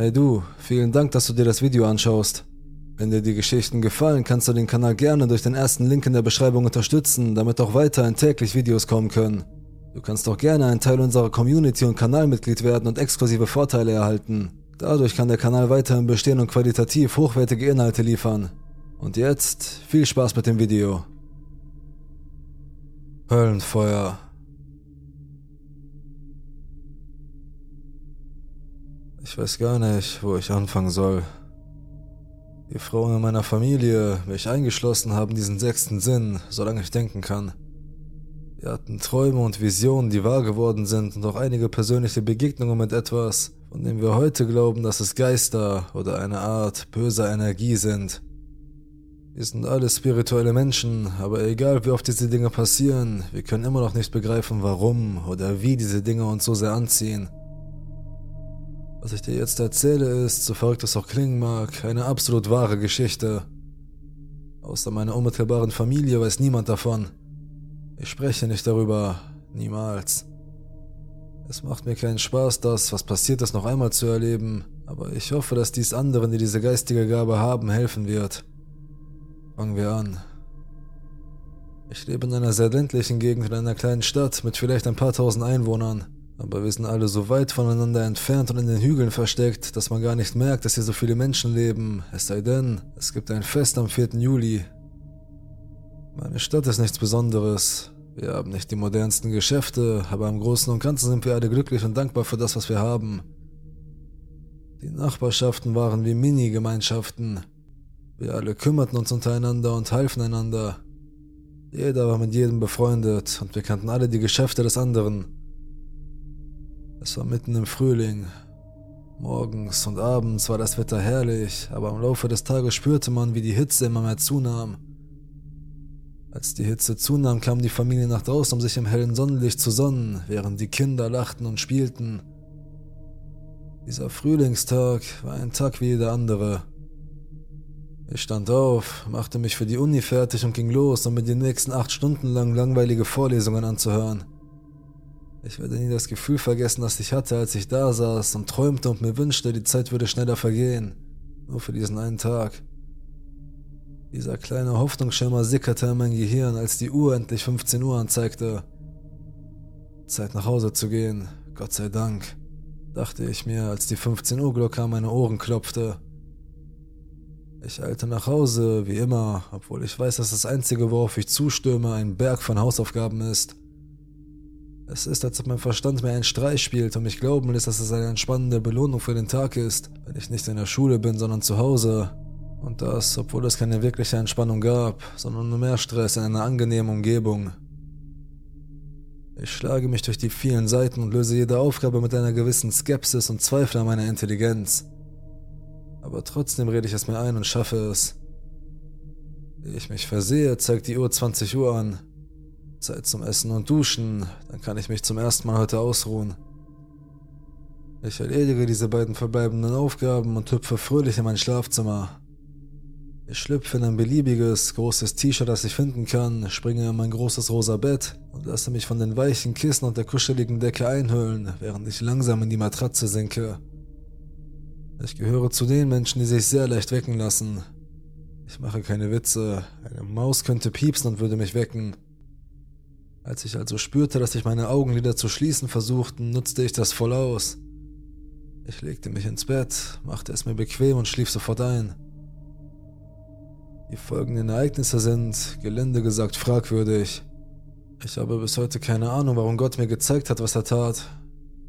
Hey du, vielen Dank, dass du dir das Video anschaust. Wenn dir die Geschichten gefallen, kannst du den Kanal gerne durch den ersten Link in der Beschreibung unterstützen, damit auch weiterhin täglich Videos kommen können. Du kannst auch gerne ein Teil unserer Community und Kanalmitglied werden und exklusive Vorteile erhalten. Dadurch kann der Kanal weiterhin bestehen und qualitativ hochwertige Inhalte liefern. Und jetzt viel Spaß mit dem Video. Höllenfeuer. Ich weiß gar nicht, wo ich anfangen soll. Die Frauen in meiner Familie, mich eingeschlossen, haben diesen sechsten Sinn, solange ich denken kann. Wir hatten Träume und Visionen, die wahr geworden sind und auch einige persönliche Begegnungen mit etwas, von dem wir heute glauben, dass es Geister oder eine Art böser Energie sind. Wir sind alle spirituelle Menschen, aber egal wie oft diese Dinge passieren, wir können immer noch nicht begreifen, warum oder wie diese Dinge uns so sehr anziehen. Was ich dir jetzt erzähle, ist, so verrückt es auch klingen mag, eine absolut wahre Geschichte. Außer meiner unmittelbaren Familie weiß niemand davon. Ich spreche nicht darüber, niemals. Es macht mir keinen Spaß, das, was passiert ist, noch einmal zu erleben, aber ich hoffe, dass dies anderen, die diese geistige Gabe haben, helfen wird. Fangen wir an. Ich lebe in einer sehr ländlichen Gegend in einer kleinen Stadt mit vielleicht ein paar tausend Einwohnern. Aber wir sind alle so weit voneinander entfernt und in den Hügeln versteckt, dass man gar nicht merkt, dass hier so viele Menschen leben. Es sei denn, es gibt ein Fest am 4. Juli. Meine Stadt ist nichts Besonderes. Wir haben nicht die modernsten Geschäfte, aber im Großen und Ganzen sind wir alle glücklich und dankbar für das, was wir haben. Die Nachbarschaften waren wie Mini-Gemeinschaften. Wir alle kümmerten uns untereinander und halfen einander. Jeder war mit jedem befreundet und wir kannten alle die Geschäfte des anderen. Es war mitten im Frühling. Morgens und abends war das Wetter herrlich, aber im Laufe des Tages spürte man, wie die Hitze immer mehr zunahm. Als die Hitze zunahm, kam die Familie nach draußen, um sich im hellen Sonnenlicht zu sonnen, während die Kinder lachten und spielten. Dieser Frühlingstag war ein Tag wie jeder andere. Ich stand auf, machte mich für die Uni fertig und ging los, um mir die nächsten acht Stunden lang langweilige Vorlesungen anzuhören. Ich werde nie das Gefühl vergessen, das ich hatte, als ich da saß und träumte und mir wünschte, die Zeit würde schneller vergehen. Nur für diesen einen Tag. Dieser kleine Hoffnungsschimmer sickerte in mein Gehirn, als die Uhr endlich 15 Uhr anzeigte. Zeit nach Hause zu gehen, Gott sei Dank, dachte ich mir, als die 15 Uhr Glocke an meine Ohren klopfte. Ich eilte nach Hause, wie immer, obwohl ich weiß, dass das Einzige, worauf ich zustürme, ein Berg von Hausaufgaben ist. Es ist, als ob mein Verstand mir einen Streich spielt und mich glauben lässt, dass es eine entspannende Belohnung für den Tag ist, wenn ich nicht in der Schule bin, sondern zu Hause. Und das, obwohl es keine wirkliche Entspannung gab, sondern nur mehr Stress in einer angenehmen Umgebung. Ich schlage mich durch die vielen Seiten und löse jede Aufgabe mit einer gewissen Skepsis und Zweifel an meiner Intelligenz. Aber trotzdem rede ich es mir ein und schaffe es. Wie ich mich versehe, zeigt die Uhr 20 Uhr an. Zeit zum Essen und Duschen, dann kann ich mich zum ersten Mal heute ausruhen. Ich erledige diese beiden verbleibenden Aufgaben und hüpfe fröhlich in mein Schlafzimmer. Ich schlüpfe in ein beliebiges, großes T-Shirt, das ich finden kann, springe in mein großes rosa Bett und lasse mich von den weichen Kissen und der kuscheligen Decke einhüllen, während ich langsam in die Matratze sinke. Ich gehöre zu den Menschen, die sich sehr leicht wecken lassen. Ich mache keine Witze, eine Maus könnte piepsen und würde mich wecken. Als ich also spürte, dass sich meine Augenlider zu schließen versuchten, nutzte ich das voll aus. Ich legte mich ins Bett, machte es mir bequem und schlief sofort ein. Die folgenden Ereignisse sind, gelinde gesagt, fragwürdig. Ich habe bis heute keine Ahnung, warum Gott mir gezeigt hat, was er tat.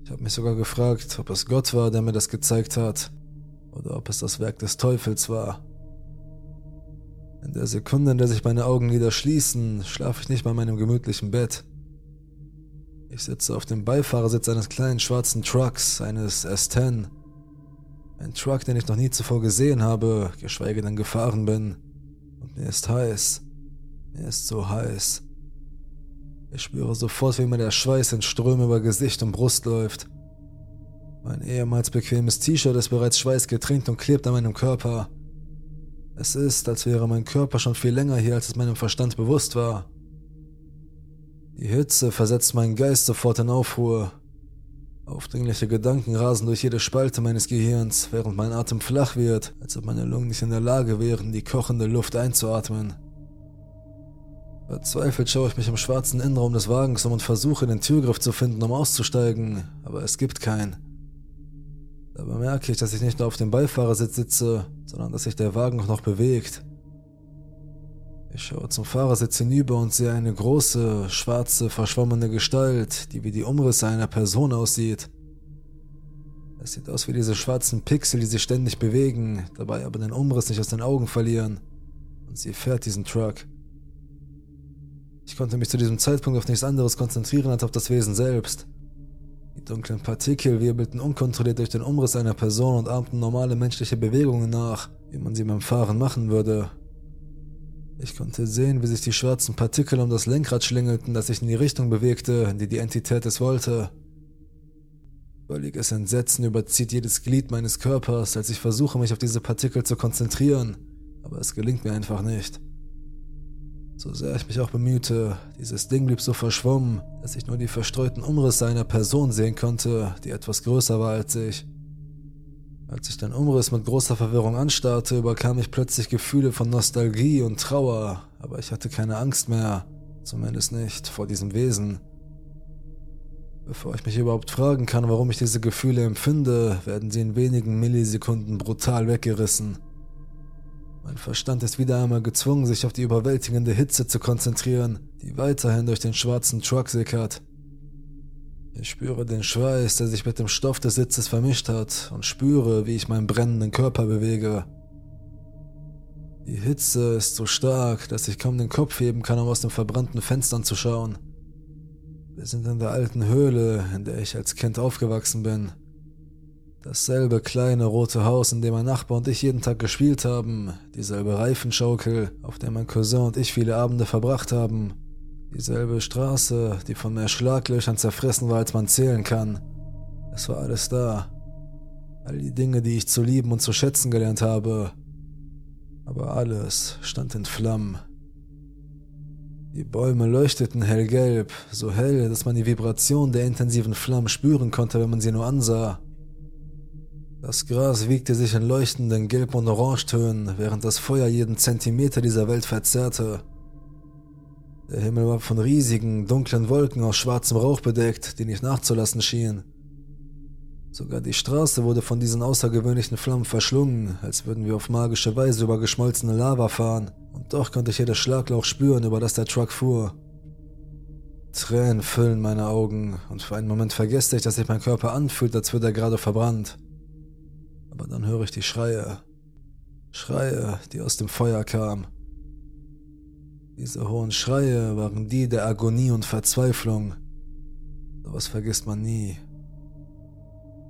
Ich habe mich sogar gefragt, ob es Gott war, der mir das gezeigt hat, oder ob es das Werk des Teufels war. In der Sekunde, in der sich meine Augenlider schließen, schlafe ich nicht bei meinem gemütlichen Bett. Ich sitze auf dem Beifahrersitz eines kleinen schwarzen Trucks, eines S10. Ein Truck, den ich noch nie zuvor gesehen habe, geschweige denn gefahren bin. Und mir ist heiß. Mir ist so heiß. Ich spüre sofort, wie mir der Schweiß in Strömen über Gesicht und Brust läuft. Mein ehemals bequemes T-Shirt ist bereits schweißgetränkt und klebt an meinem Körper. Es ist, als wäre mein Körper schon viel länger hier, als es meinem Verstand bewusst war. Die Hitze versetzt meinen Geist sofort in Aufruhr. Aufdringliche Gedanken rasen durch jede Spalte meines Gehirns, während mein Atem flach wird, als ob meine Lungen nicht in der Lage wären, die kochende Luft einzuatmen. Verzweifelt schaue ich mich im schwarzen Innenraum des Wagens um und versuche, den Türgriff zu finden, um auszusteigen, aber es gibt keinen. Da bemerke ich, dass ich nicht nur auf dem Beifahrersitz sitze, sondern dass sich der Wagen auch noch bewegt. Ich schaue zum Fahrersitz hinüber und sehe eine große, schwarze, verschwommene Gestalt, die wie die Umrisse einer Person aussieht. Es sieht aus wie diese schwarzen Pixel, die sich ständig bewegen, dabei aber den Umriss nicht aus den Augen verlieren. Und sie fährt diesen Truck. Ich konnte mich zu diesem Zeitpunkt auf nichts anderes konzentrieren als auf das Wesen selbst. Die dunklen Partikel wirbelten unkontrolliert durch den Umriss einer Person und ahmten normale menschliche Bewegungen nach, wie man sie beim Fahren machen würde. Ich konnte sehen, wie sich die schwarzen Partikel um das Lenkrad schlängelten, das sich in die Richtung bewegte, in die die Entität es wollte. Völliges Entsetzen überzieht jedes Glied meines Körpers, als ich versuche, mich auf diese Partikel zu konzentrieren, aber es gelingt mir einfach nicht. So sehr ich mich auch bemühte, dieses Ding blieb so verschwommen, dass ich nur die verstreuten Umrisse einer Person sehen konnte, die etwas größer war als ich. Als ich den Umriss mit großer Verwirrung anstarrte, überkam ich plötzlich Gefühle von Nostalgie und Trauer, aber ich hatte keine Angst mehr, zumindest nicht vor diesem Wesen. Bevor ich mich überhaupt fragen kann, warum ich diese Gefühle empfinde, werden sie in wenigen Millisekunden brutal weggerissen. Mein Verstand ist wieder einmal gezwungen, sich auf die überwältigende Hitze zu konzentrieren, die weiterhin durch den schwarzen Truck sickert. Ich spüre den Schweiß, der sich mit dem Stoff des Sitzes vermischt hat, und spüre, wie ich meinen brennenden Körper bewege. Die Hitze ist so stark, dass ich kaum den Kopf heben kann, um aus den verbrannten Fenstern zu schauen. Wir sind in der alten Höhle, in der ich als Kind aufgewachsen bin. Dasselbe kleine rote Haus, in dem mein Nachbar und ich jeden Tag gespielt haben, dieselbe Reifenschaukel, auf der mein Cousin und ich viele Abende verbracht haben, Dieselbe Straße, die von mehr Schlaglöchern zerfressen war, als man zählen kann. Es war alles da. All die Dinge, die ich zu lieben und zu schätzen gelernt habe. Aber alles stand in Flammen. Die Bäume leuchteten hellgelb, so hell, dass man die Vibration der intensiven Flammen spüren konnte, wenn man sie nur ansah. Das Gras wiegte sich in leuchtenden Gelb- und Orangetönen, während das Feuer jeden Zentimeter dieser Welt verzerrte. Der Himmel war von riesigen, dunklen Wolken aus schwarzem Rauch bedeckt, die nicht nachzulassen schienen. Sogar die Straße wurde von diesen außergewöhnlichen Flammen verschlungen, als würden wir auf magische Weise über geschmolzene Lava fahren, und doch konnte ich jedes Schlaglauch spüren, über das der Truck fuhr. Tränen füllen meine Augen, und für einen Moment vergesse ich, dass sich mein Körper anfühlt, als würde er gerade verbrannt. Aber dann höre ich die Schreie. Schreie, die aus dem Feuer kamen. Diese hohen Schreie waren die der Agonie und Verzweiflung. Sowas vergisst man nie.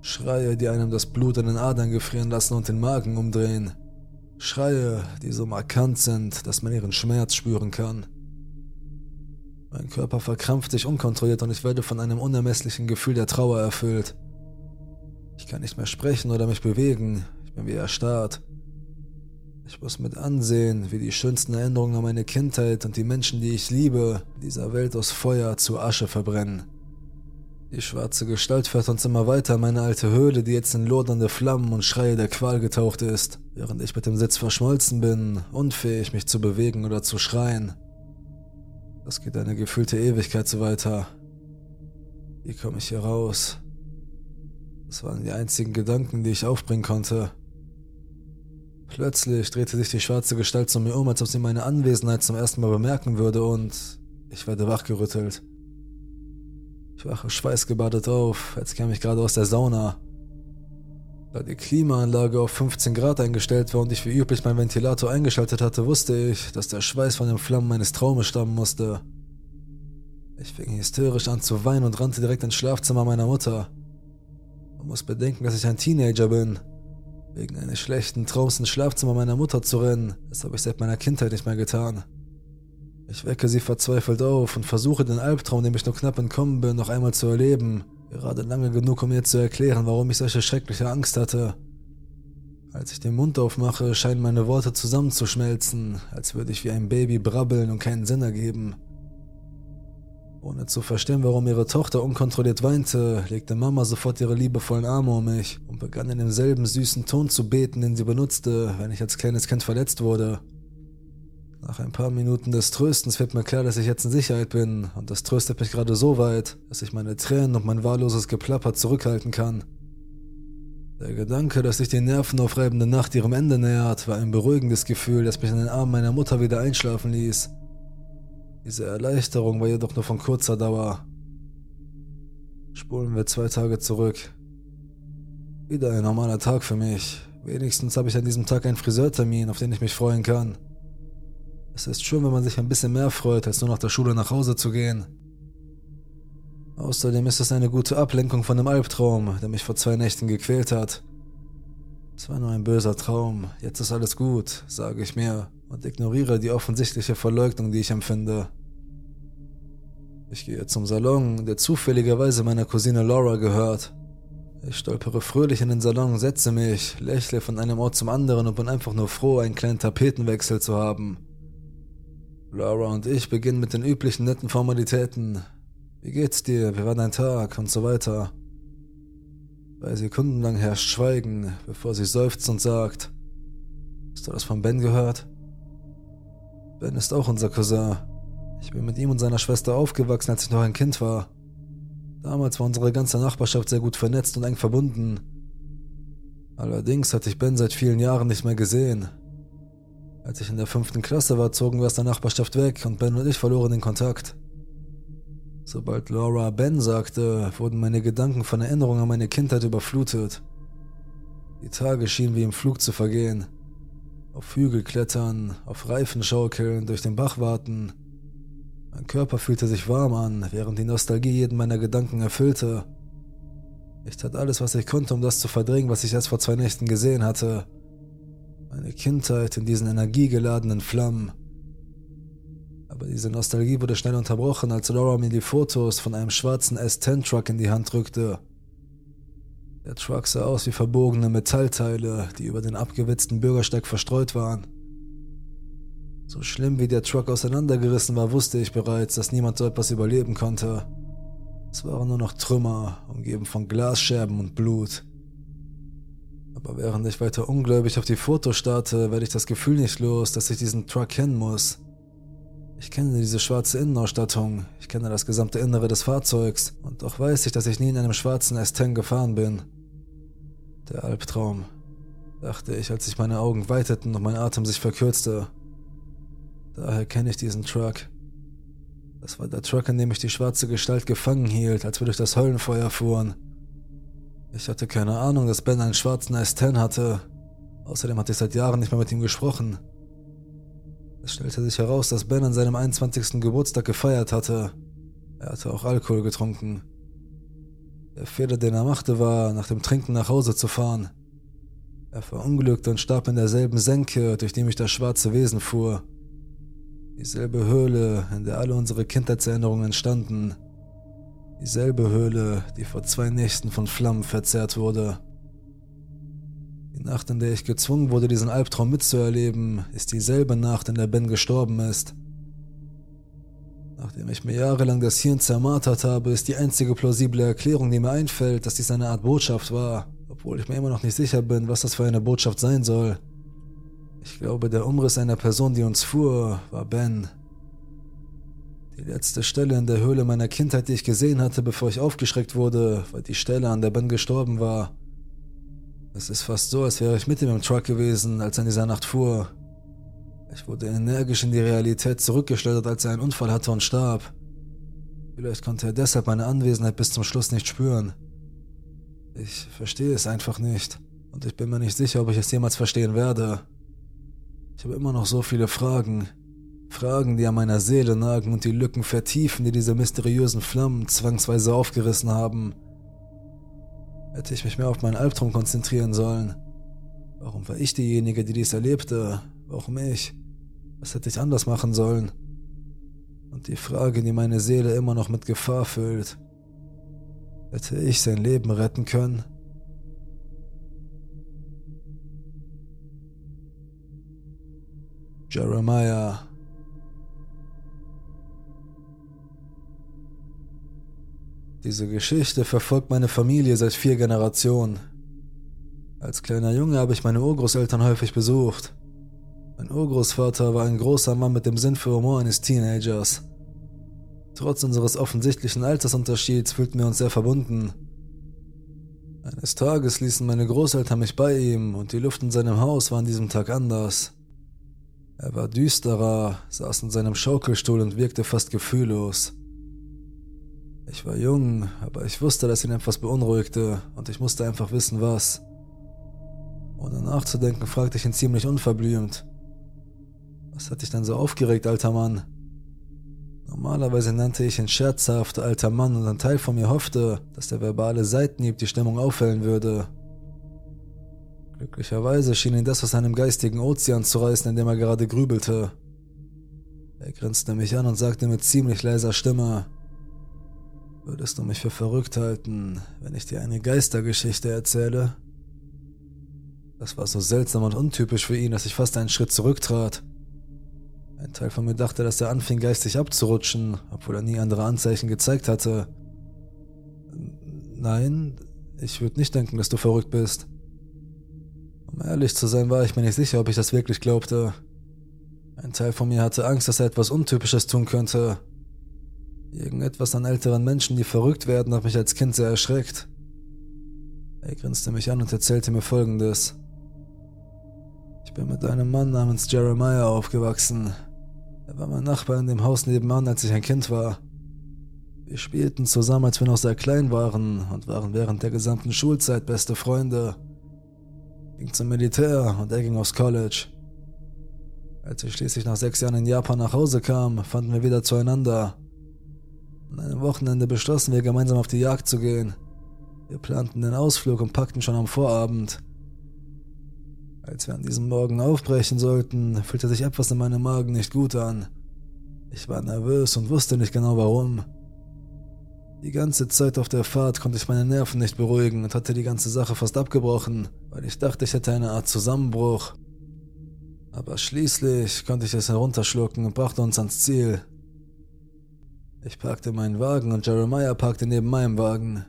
Schreie, die einem das Blut in den Adern gefrieren lassen und den Magen umdrehen. Schreie, die so markant sind, dass man ihren Schmerz spüren kann. Mein Körper verkrampft sich unkontrolliert und ich werde von einem unermesslichen Gefühl der Trauer erfüllt. Ich kann nicht mehr sprechen oder mich bewegen, ich bin wie erstarrt. Ich muss mit ansehen, wie die schönsten Erinnerungen an meine Kindheit und die Menschen, die ich liebe, dieser Welt aus Feuer zu Asche verbrennen. Die schwarze Gestalt fährt uns immer weiter in meine alte Höhle, die jetzt in lodernde Flammen und Schreie der Qual getaucht ist, während ich mit dem Sitz verschmolzen bin, unfähig mich zu bewegen oder zu schreien. Das geht eine gefühlte Ewigkeit so weiter. Wie komme ich hier raus? Das waren die einzigen Gedanken, die ich aufbringen konnte. Plötzlich drehte sich die schwarze Gestalt zu mir um, als ob sie meine Anwesenheit zum ersten Mal bemerken würde und ich werde wachgerüttelt. Ich wache schweißgebadet auf, als käme ich gerade aus der Sauna. Da die Klimaanlage auf 15 Grad eingestellt war und ich wie üblich meinen Ventilator eingeschaltet hatte, wusste ich, dass der Schweiß von den Flammen meines Traumes stammen musste. Ich fing hysterisch an zu weinen und rannte direkt ins Schlafzimmer meiner Mutter. Man muss bedenken, dass ich ein Teenager bin Wegen eines schlechten Traums ins Schlafzimmer meiner Mutter zu rennen, das habe ich seit meiner Kindheit nicht mehr getan. Ich wecke sie verzweifelt auf und versuche den Albtraum, dem ich nur knapp entkommen bin, noch einmal zu erleben. Gerade lange genug, um ihr zu erklären, warum ich solche schreckliche Angst hatte. Als ich den Mund aufmache, scheinen meine Worte zusammenzuschmelzen, als würde ich wie ein Baby brabbeln und keinen Sinn ergeben. Ohne zu verstehen, warum ihre Tochter unkontrolliert weinte, legte Mama sofort ihre liebevollen Arme um mich und begann in demselben süßen Ton zu beten, den sie benutzte, wenn ich als kleines Kind verletzt wurde. Nach ein paar Minuten des Tröstens wird mir klar, dass ich jetzt in Sicherheit bin, und das tröstet mich gerade so weit, dass ich meine Tränen und mein wahlloses Geplapper zurückhalten kann. Der Gedanke, dass sich die nervenaufreibende Nacht ihrem Ende nähert, war ein beruhigendes Gefühl, das mich in den Armen meiner Mutter wieder einschlafen ließ. Diese Erleichterung war jedoch nur von kurzer Dauer. Spulen wir zwei Tage zurück. Wieder ein normaler Tag für mich. Wenigstens habe ich an diesem Tag einen Friseurtermin, auf den ich mich freuen kann. Es ist schön, wenn man sich ein bisschen mehr freut, als nur nach der Schule nach Hause zu gehen. Außerdem ist es eine gute Ablenkung von dem Albtraum, der mich vor zwei Nächten gequält hat. Es war nur ein böser Traum, jetzt ist alles gut, sage ich mir und ignoriere die offensichtliche Verleugnung, die ich empfinde. Ich gehe zum Salon, der zufälligerweise meiner Cousine Laura gehört. Ich stolpere fröhlich in den Salon, setze mich, lächle von einem Ort zum anderen und bin einfach nur froh, einen kleinen Tapetenwechsel zu haben. Laura und ich beginnen mit den üblichen netten Formalitäten. Wie geht's dir? Wie war dein Tag? Und so weiter. Zwei Sekunden lang herrscht Schweigen, bevor sie seufzt und sagt: Hast du das von Ben gehört? Ben ist auch unser Cousin. Ich bin mit ihm und seiner Schwester aufgewachsen, als ich noch ein Kind war. Damals war unsere ganze Nachbarschaft sehr gut vernetzt und eng verbunden. Allerdings hatte ich Ben seit vielen Jahren nicht mehr gesehen. Als ich in der fünften Klasse war, zogen wir aus der Nachbarschaft weg und Ben und ich verloren den Kontakt. Sobald Laura Ben sagte, wurden meine Gedanken von Erinnerungen an meine Kindheit überflutet. Die Tage schienen wie im Flug zu vergehen. Auf Hügel klettern, auf Reifen schaukeln, durch den Bach warten. Mein Körper fühlte sich warm an, während die Nostalgie jeden meiner Gedanken erfüllte. Ich tat alles, was ich konnte, um das zu verdrängen, was ich erst vor zwei Nächten gesehen hatte. Meine Kindheit in diesen energiegeladenen Flammen. Aber diese Nostalgie wurde schnell unterbrochen, als Laura mir die Fotos von einem schwarzen S10-Truck in die Hand drückte. Der Truck sah aus wie verbogene Metallteile, die über den abgewetzten Bürgersteig verstreut waren. So schlimm wie der Truck auseinandergerissen war, wusste ich bereits, dass niemand so etwas überleben konnte. Es waren nur noch Trümmer, umgeben von Glasscherben und Blut. Aber während ich weiter ungläubig auf die Fotos starte, werde ich das Gefühl nicht los, dass ich diesen Truck kennen muss. Ich kenne diese schwarze Innenausstattung, ich kenne das gesamte Innere des Fahrzeugs und doch weiß ich, dass ich nie in einem schwarzen S10 gefahren bin. Der Albtraum, dachte ich, als sich meine Augen weiteten und mein Atem sich verkürzte. Daher kenne ich diesen Truck. Das war der Truck, in dem ich die schwarze Gestalt gefangen hielt, als wir durch das Höllenfeuer fuhren. Ich hatte keine Ahnung, dass Ben einen schwarzen S10 hatte. Außerdem hatte ich seit Jahren nicht mehr mit ihm gesprochen. Es stellte sich heraus, dass Ben an seinem 21. Geburtstag gefeiert hatte. Er hatte auch Alkohol getrunken. Der Fehler, den er machte, war, nach dem Trinken nach Hause zu fahren. Er verunglückte und starb in derselben Senke, durch die mich das schwarze Wesen fuhr. Dieselbe Höhle, in der alle unsere Kindheitserinnerungen entstanden. Dieselbe Höhle, die vor zwei Nächten von Flammen verzehrt wurde. Die Nacht, in der ich gezwungen wurde, diesen Albtraum mitzuerleben, ist dieselbe Nacht, in der Ben gestorben ist. Nachdem ich mir jahrelang das Hirn zermartert habe, ist die einzige plausible Erklärung, die mir einfällt, dass dies eine Art Botschaft war, obwohl ich mir immer noch nicht sicher bin, was das für eine Botschaft sein soll. Ich glaube, der Umriss einer Person, die uns fuhr, war Ben. Die letzte Stelle in der Höhle meiner Kindheit, die ich gesehen hatte, bevor ich aufgeschreckt wurde, war die Stelle, an der Ben gestorben war. Es ist fast so, als wäre ich mit ihm im Truck gewesen, als er in dieser Nacht fuhr. Ich wurde energisch in die Realität zurückgeschleudert, als er einen Unfall hatte und starb. Vielleicht konnte er deshalb meine Anwesenheit bis zum Schluss nicht spüren. Ich verstehe es einfach nicht. Und ich bin mir nicht sicher, ob ich es jemals verstehen werde. Ich habe immer noch so viele Fragen. Fragen, die an meiner Seele nagen und die Lücken vertiefen, die diese mysteriösen Flammen zwangsweise aufgerissen haben. Hätte ich mich mehr auf meinen Albtraum konzentrieren sollen. Warum war ich diejenige, die dies erlebte? Warum ich? Was hätte ich anders machen sollen? Und die Frage, die meine Seele immer noch mit Gefahr füllt. Hätte ich sein Leben retten können? Jeremiah Diese Geschichte verfolgt meine Familie seit vier Generationen. Als kleiner Junge habe ich meine Urgroßeltern häufig besucht. Mein Urgroßvater war ein großer Mann mit dem Sinn für Humor eines Teenagers. Trotz unseres offensichtlichen Altersunterschieds fühlten wir uns sehr verbunden. Eines Tages ließen meine Großeltern mich bei ihm und die Luft in seinem Haus war an diesem Tag anders. Er war düsterer, saß in seinem Schaukelstuhl und wirkte fast gefühllos. Ich war jung, aber ich wusste, dass ihn etwas beunruhigte und ich musste einfach wissen, was. Ohne nachzudenken, fragte ich ihn ziemlich unverblümt. Was hat dich denn so aufgeregt, alter Mann? Normalerweise nannte ich ihn scherzhaft alter Mann und ein Teil von mir hoffte, dass der verbale Seitenhieb die Stimmung aufhellen würde. Glücklicherweise schien ihn das aus einem geistigen Ozean zu reißen, in dem er gerade grübelte. Er grinste mich an und sagte mit ziemlich leiser Stimme, Würdest du mich für verrückt halten, wenn ich dir eine Geistergeschichte erzähle? Das war so seltsam und untypisch für ihn, dass ich fast einen Schritt zurücktrat. Ein Teil von mir dachte, dass er anfing geistig abzurutschen, obwohl er nie andere Anzeichen gezeigt hatte. Nein, ich würde nicht denken, dass du verrückt bist. Um ehrlich zu sein, war ich mir nicht sicher, ob ich das wirklich glaubte. Ein Teil von mir hatte Angst, dass er etwas Untypisches tun könnte, Irgendetwas an älteren Menschen, die verrückt werden, hat mich als Kind sehr erschreckt. Er grinste mich an und erzählte mir folgendes. Ich bin mit einem Mann namens Jeremiah aufgewachsen. Er war mein Nachbar in dem Haus nebenan, als ich ein Kind war. Wir spielten zusammen, als wir noch sehr klein waren und waren während der gesamten Schulzeit beste Freunde. Ich ging zum Militär und er ging aufs College. Als ich schließlich nach sechs Jahren in Japan nach Hause kam, fanden wir wieder zueinander. An einem Wochenende beschlossen wir gemeinsam auf die Jagd zu gehen. Wir planten den Ausflug und packten schon am Vorabend. Als wir an diesem Morgen aufbrechen sollten, fühlte sich etwas in meinem Magen nicht gut an. Ich war nervös und wusste nicht genau warum. Die ganze Zeit auf der Fahrt konnte ich meine Nerven nicht beruhigen und hatte die ganze Sache fast abgebrochen, weil ich dachte, ich hätte eine Art Zusammenbruch. Aber schließlich konnte ich es herunterschlucken und brachte uns ans Ziel. Ich parkte meinen Wagen und Jeremiah parkte neben meinem Wagen.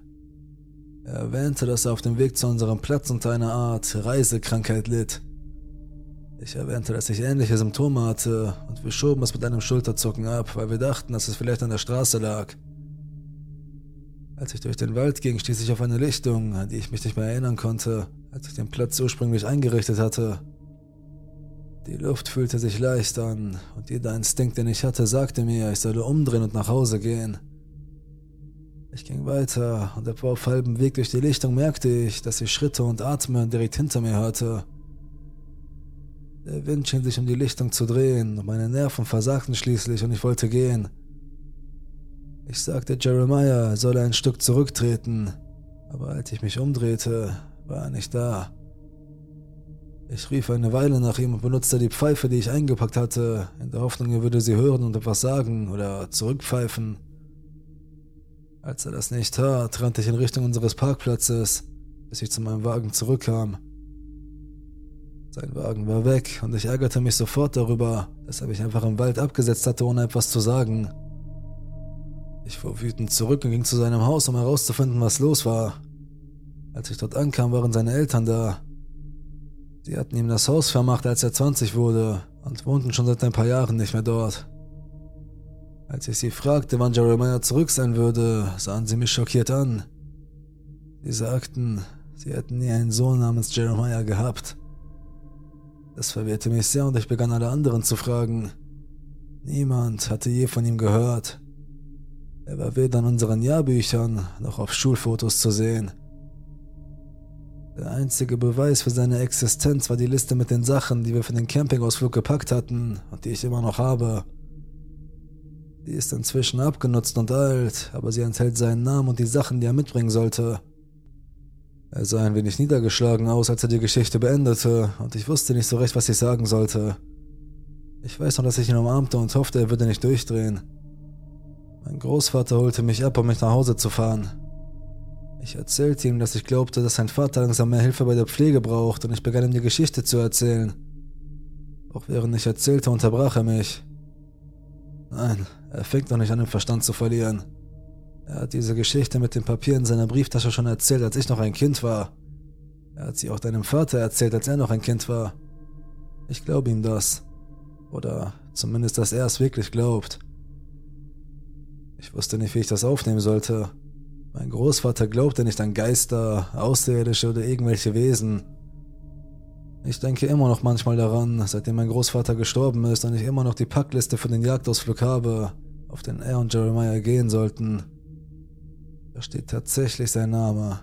Er erwähnte, dass er auf dem Weg zu unserem Platz unter einer Art Reisekrankheit litt. Ich erwähnte, dass ich ähnliche Symptome hatte und wir schoben es mit einem Schulterzucken ab, weil wir dachten, dass es vielleicht an der Straße lag. Als ich durch den Wald ging, stieß ich auf eine Lichtung, an die ich mich nicht mehr erinnern konnte, als ich den Platz ursprünglich eingerichtet hatte. Die Luft fühlte sich leicht an und jeder Instinkt, den ich hatte, sagte mir, ich solle umdrehen und nach Hause gehen. Ich ging weiter und etwa auf halbem Weg durch die Lichtung merkte ich, dass ich Schritte und Atmen direkt hinter mir hörte. Der Wind schien sich um die Lichtung zu drehen und meine Nerven versagten schließlich und ich wollte gehen. Ich sagte Jeremiah, er solle ein Stück zurücktreten, aber als ich mich umdrehte, war er nicht da. Ich rief eine Weile nach ihm und benutzte die Pfeife, die ich eingepackt hatte, in der Hoffnung, er würde sie hören und etwas sagen oder zurückpfeifen. Als er das nicht tat, rannte ich in Richtung unseres Parkplatzes, bis ich zu meinem Wagen zurückkam. Sein Wagen war weg und ich ärgerte mich sofort darüber, dass er mich einfach im Wald abgesetzt hatte, ohne etwas zu sagen. Ich fuhr wütend zurück und ging zu seinem Haus, um herauszufinden, was los war. Als ich dort ankam, waren seine Eltern da. Sie hatten ihm das Haus vermacht, als er 20 wurde und wohnten schon seit ein paar Jahren nicht mehr dort. Als ich sie fragte, wann Jeremiah zurück sein würde, sahen sie mich schockiert an. Sie sagten, sie hätten nie einen Sohn namens Jeremiah gehabt. Das verwirrte mich sehr und ich begann alle anderen zu fragen. Niemand hatte je von ihm gehört. Er war weder in unseren Jahrbüchern noch auf Schulfotos zu sehen. Der einzige Beweis für seine Existenz war die Liste mit den Sachen, die wir für den Campingausflug gepackt hatten und die ich immer noch habe. Die ist inzwischen abgenutzt und alt, aber sie enthält seinen Namen und die Sachen, die er mitbringen sollte. Er sah ein wenig niedergeschlagen aus, als er die Geschichte beendete, und ich wusste nicht so recht, was ich sagen sollte. Ich weiß noch, dass ich ihn umarmte und hoffte, er würde nicht durchdrehen. Mein Großvater holte mich ab, um mich nach Hause zu fahren. Ich erzählte ihm, dass ich glaubte, dass sein Vater langsam mehr Hilfe bei der Pflege braucht und ich begann ihm die Geschichte zu erzählen. Auch während ich erzählte, unterbrach er mich. Nein, er fängt noch nicht an, den Verstand zu verlieren. Er hat diese Geschichte mit dem Papier in seiner Brieftasche schon erzählt, als ich noch ein Kind war. Er hat sie auch deinem Vater erzählt, als er noch ein Kind war. Ich glaube ihm das. Oder zumindest, dass er es wirklich glaubt. Ich wusste nicht, wie ich das aufnehmen sollte. Mein Großvater glaubte nicht an Geister, Außerirdische oder irgendwelche Wesen. Ich denke immer noch manchmal daran, seitdem mein Großvater gestorben ist und ich immer noch die Packliste für den Jagdausflug habe, auf den er und Jeremiah gehen sollten. Da steht tatsächlich sein Name.